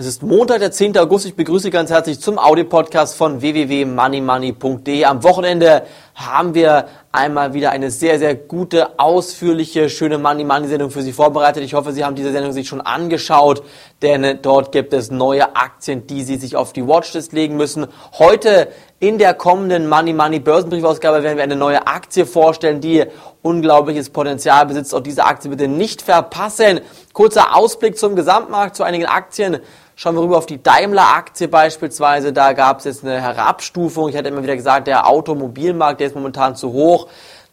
Es ist Montag, der 10. August. Ich begrüße Sie ganz herzlich zum Audio-Podcast von www.moneymoney.de. Am Wochenende haben wir einmal wieder eine sehr, sehr gute, ausführliche, schöne Money Money Sendung für Sie vorbereitet. Ich hoffe, Sie haben diese Sendung sich schon angeschaut, denn dort gibt es neue Aktien, die Sie sich auf die Watchlist legen müssen. Heute in der kommenden Money Money Börsenbriefausgabe werden wir eine neue Aktie vorstellen, die unglaubliches Potenzial besitzt. Auch diese Aktie bitte nicht verpassen. Kurzer Ausblick zum Gesamtmarkt, zu einigen Aktien. Schauen wir rüber auf die Daimler-Aktie beispielsweise. Da gab es jetzt eine Herabstufung. Ich hatte immer wieder gesagt, der Automobilmarkt, der ist momentan zu hoch.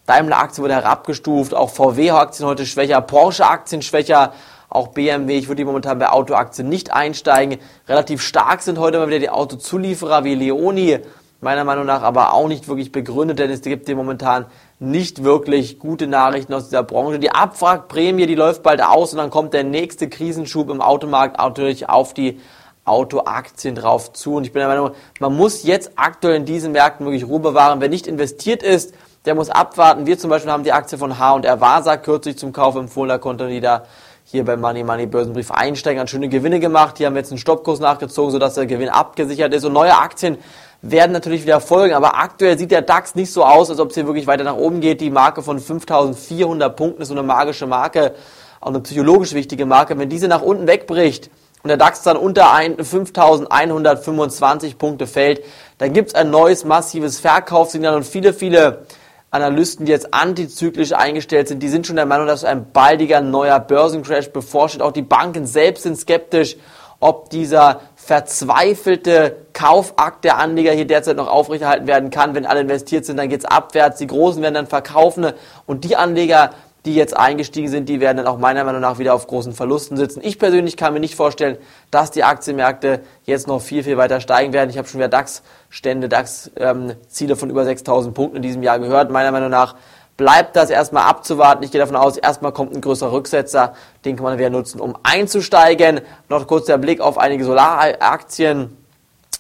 Daimler-Aktie wurde herabgestuft. Auch VW-Aktien heute schwächer. Porsche-Aktien schwächer. Auch BMW, ich würde die momentan bei Autoaktien nicht einsteigen. Relativ stark sind heute mal wieder die Autozulieferer wie Leoni meiner Meinung nach aber auch nicht wirklich begründet, denn es gibt hier momentan nicht wirklich gute Nachrichten aus dieser Branche. Die Abwrackprämie, die läuft bald aus und dann kommt der nächste Krisenschub im Automarkt natürlich auf die Autoaktien drauf zu. Und ich bin der Meinung, man muss jetzt aktuell in diesen Märkten wirklich Ruhe bewahren. Wer nicht investiert ist, der muss abwarten. Wir zum Beispiel haben die Aktie von H&R Vasa kürzlich zum Kauf empfohlen. Da konnte jeder hier beim Money Money Börsenbrief einsteigen, hat schöne Gewinne gemacht. Hier haben jetzt einen Stoppkurs nachgezogen, sodass der Gewinn abgesichert ist. Und neue Aktien werden natürlich wieder folgen, aber aktuell sieht der DAX nicht so aus, als ob es hier wirklich weiter nach oben geht. Die Marke von 5400 Punkten ist so eine magische Marke, auch eine psychologisch wichtige Marke. Wenn diese nach unten wegbricht und der DAX dann unter 5125 Punkte fällt, dann gibt es ein neues massives Verkaufssignal und viele, viele Analysten, die jetzt antizyklisch eingestellt sind, die sind schon der Meinung, dass ein baldiger neuer Börsencrash bevorsteht. Auch die Banken selbst sind skeptisch, ob dieser verzweifelte Kaufakt der Anleger hier derzeit noch aufrechterhalten werden kann. Wenn alle investiert sind, dann geht's abwärts. Die Großen werden dann verkaufen und die Anleger, die jetzt eingestiegen sind, die werden dann auch meiner Meinung nach wieder auf großen Verlusten sitzen. Ich persönlich kann mir nicht vorstellen, dass die Aktienmärkte jetzt noch viel, viel weiter steigen werden. Ich habe schon wieder DAX-Stände, DAX-Ziele ähm, von über 6000 Punkten in diesem Jahr gehört. Meiner Meinung nach bleibt das erstmal abzuwarten. Ich gehe davon aus, erstmal kommt ein größerer Rücksetzer, den kann man wieder nutzen, um einzusteigen. Noch kurz der Blick auf einige Solaraktien.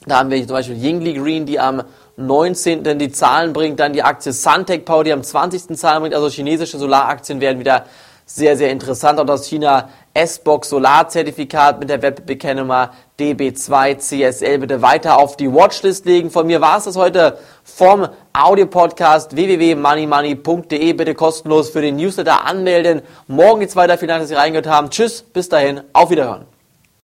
Da haben wir zum Beispiel Yingli Green, die am 19. die Zahlen bringt, dann die Aktie Suntech Power, die am 20. Zahlen bringt, also chinesische Solaraktien werden wieder sehr, sehr interessant. Und aus China S-Box Solarzertifikat mit der Webbekennummer DB2 CSL bitte weiter auf die Watchlist legen. Von mir war es das heute vom Audio-Podcast www.moneymoney.de. Bitte kostenlos für den Newsletter anmelden. Morgen geht's weiter. Vielen Dank, dass Sie reingehört haben. Tschüss, bis dahin, auf Wiederhören.